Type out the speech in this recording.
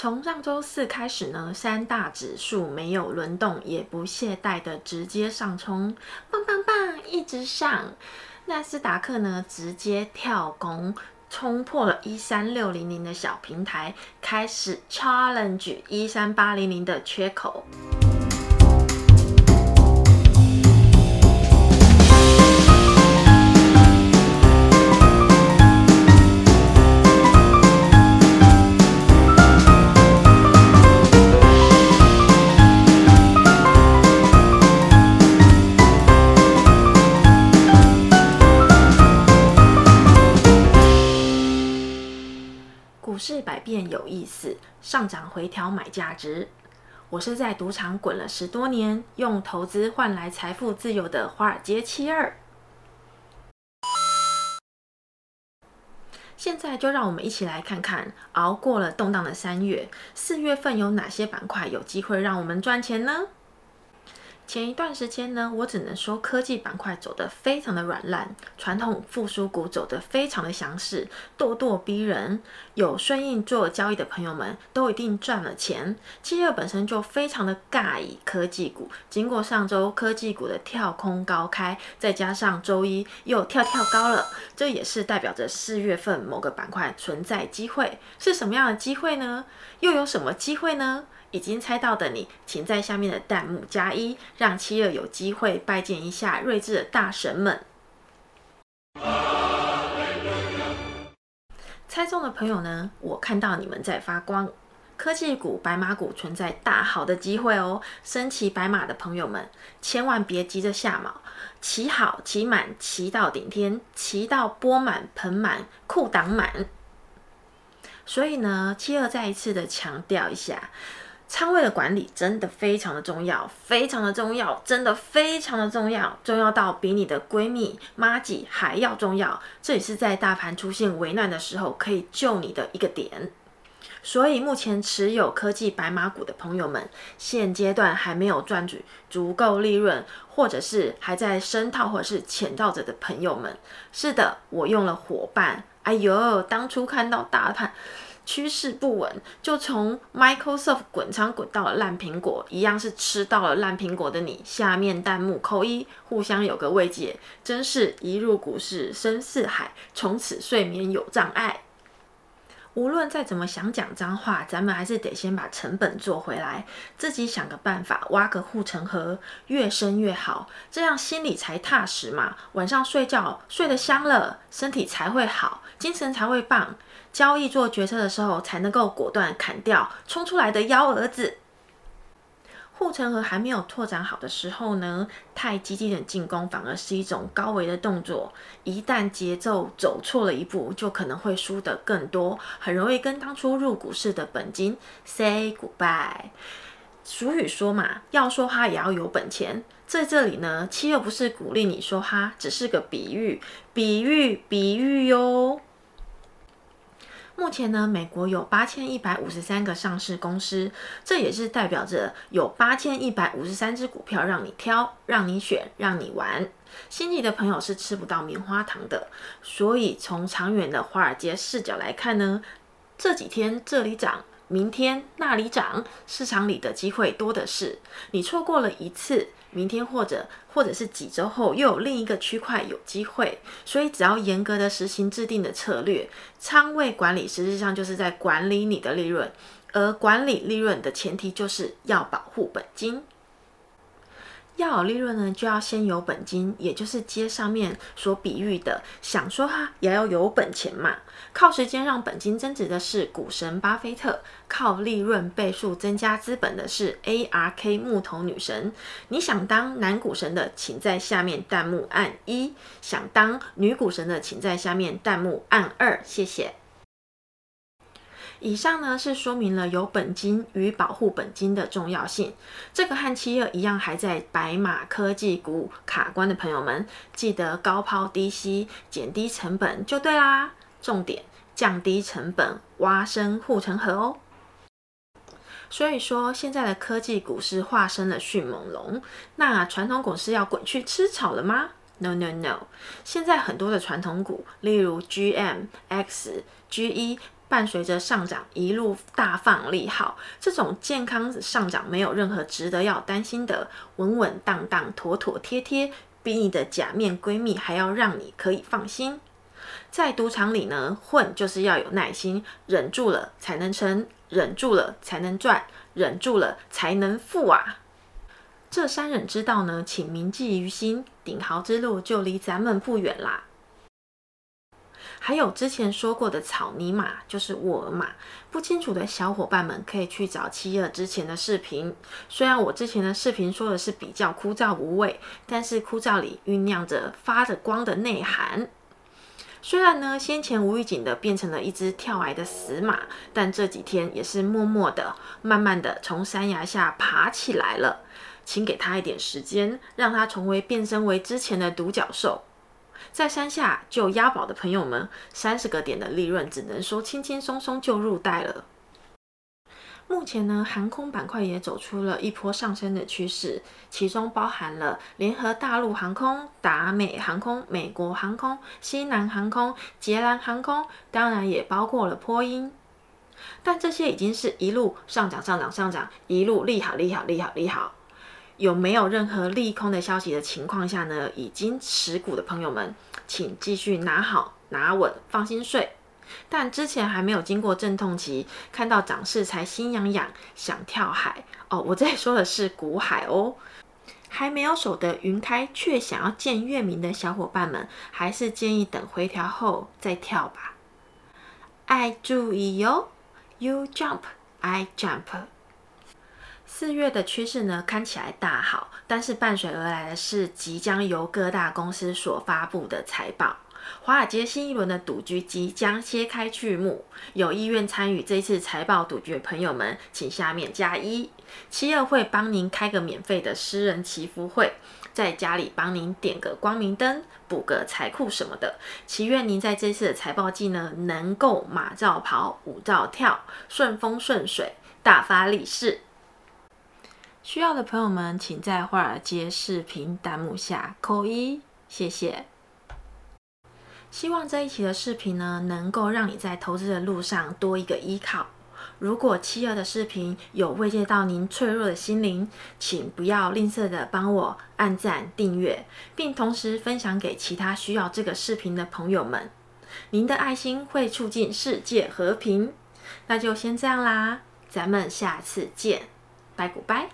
从上周四开始呢，三大指数没有轮动，也不懈怠的直接上冲，棒棒棒，一直上。纳斯达克呢，直接跳空冲破了一三六零零的小平台，开始 challenge 一三八零零的缺口。上涨回调买价值。我是在赌场滚了十多年，用投资换来财富自由的华尔街七二。现在就让我们一起来看看，熬过了动荡的三月，四月份有哪些板块有机会让我们赚钱呢？前一段时间呢，我只能说科技板块走得非常的软烂，传统复苏股走得非常的强势，咄咄逼人。有顺应做交易的朋友们都一定赚了钱。七月本身就非常的尬意科技股，经过上周科技股的跳空高开，再加上周一又跳跳高了，这也是代表着四月份某个板块存在机会。是什么样的机会呢？又有什么机会呢？已经猜到的你，请在下面的弹幕加一，让七二有机会拜见一下睿智的大神们。猜中的朋友呢？我看到你们在发光。科技股、白马股存在大好的机会哦。身骑白马的朋友们，千万别急着下马，骑好、骑满、骑到顶天，骑到波满盆满裤裆满。所以呢，七二再一次的强调一下。仓位的管理真的非常的重要，非常的重要，真的非常的重要，重要到比你的闺蜜、妈吉还要重要。这也是在大盘出现危难的时候可以救你的一个点。所以目前持有科技白马股的朋友们，现阶段还没有赚取足够利润，或者是还在深套或者是潜套着的朋友们，是的，我用了伙伴。哎呦，当初看到大盘。趋势不稳，就从 Microsoft 滚仓滚到了烂苹果，一样是吃到了烂苹果的你。下面弹幕扣一，互相有个慰藉，真是一入股市深似海，从此睡眠有障碍。无论再怎么想讲脏话，咱们还是得先把成本做回来，自己想个办法，挖个护城河，越深越好，这样心里才踏实嘛。晚上睡觉睡得香了，身体才会好，精神才会棒。交易做决策的时候，才能够果断砍掉冲出来的幺蛾子。护城河还没有拓展好的时候呢，太激进的进攻反而是一种高危的动作。一旦节奏走错了一步，就可能会输得更多，很容易跟当初入股市的本金 say goodbye。俗语说嘛，要说哈也要有本钱。在这里呢，七又不是鼓励你说哈，只是个比喻，比喻，比喻哟。目前呢，美国有八千一百五十三个上市公司，这也是代表着有八千一百五十三只股票让你挑、让你选、让你玩。心急的朋友是吃不到棉花糖的，所以从长远的华尔街视角来看呢，这几天这里涨。明天那里涨，市场里的机会多的是。你错过了一次，明天或者或者是几周后又有另一个区块有机会。所以只要严格的实行制定的策略，仓位管理实际上就是在管理你的利润，而管理利润的前提就是要保护本金。要有利润呢，就要先有本金，也就是接上面所比喻的，想说哈也要有本钱嘛。靠时间让本金增值的是股神巴菲特，靠利润倍数增加资本的是 ARK 木头女神。你想当男股神的，请在下面弹幕按一；想当女股神的，请在下面弹幕按二。谢谢。以上呢是说明了有本金与保护本金的重要性。这个和七二一样还在白马科技股卡关的朋友们，记得高抛低吸，减低成本就对啦。重点降低成本，挖深护城河哦。所以说，现在的科技股是化身了迅猛龙，那传统股是要滚去吃草了吗？No No No！现在很多的传统股，例如 GM、X、GE。伴随着上涨一路大放利好，这种健康上涨没有任何值得要担心的，稳稳当当、妥妥帖帖，比你的假面闺蜜还要让你可以放心。在赌场里呢，混就是要有耐心，忍住了才能成，忍住了才能赚，忍住了才能富啊！这三忍之道呢，请铭记于心，顶豪之路就离咱们不远啦。还有之前说过的草泥马就是沃尔玛，不清楚的小伙伴们可以去找七二之前的视频。虽然我之前的视频说的是比较枯燥无味，但是枯燥里酝酿着发着光的内涵。虽然呢，先前无预警的变成了一只跳崖的死马，但这几天也是默默的、慢慢的从山崖下爬起来了。请给他一点时间，让他重回变身为之前的独角兽。在山下就押宝的朋友们，三十个点的利润只能说轻轻松松就入袋了。目前呢，航空板块也走出了一波上升的趋势，其中包含了联合大陆航空、达美航空、美国航空、西南航空、捷蓝航空，当然也包括了波音。但这些已经是一路上涨、上涨、上涨，一路利好、利好、利好、利好。有没有任何利空的消息的情况下呢？已经持股的朋友们，请继续拿好、拿稳，放心睡。但之前还没有经过阵痛期，看到涨势才心痒痒，想跳海哦。我在说的是股海哦。还没有守得云开，却想要见月明的小伙伴们，还是建议等回调后再跳吧。爱注意哟，You jump, I jump。四月的趋势呢，看起来大好，但是伴随而来的是即将由各大公司所发布的财报。华尔街新一轮的赌局即将揭开序幕，有意愿参与这次财报赌局的朋友们，请下面加一。七二会帮您开个免费的私人祈福会，在家里帮您点个光明灯，补个财库什么的。祈愿您在这次的财报季呢，能够马照跑，舞照跳，顺风顺水，大发利市。需要的朋友们，请在华尔街视频弹幕下扣一，谢谢。希望这一期的视频呢，能够让你在投资的路上多一个依靠。如果七二的视频有慰藉到您脆弱的心灵，请不要吝啬的帮我按赞、订阅，并同时分享给其他需要这个视频的朋友们。您的爱心会促进世界和平。那就先这样啦，咱们下次见，拜古拜。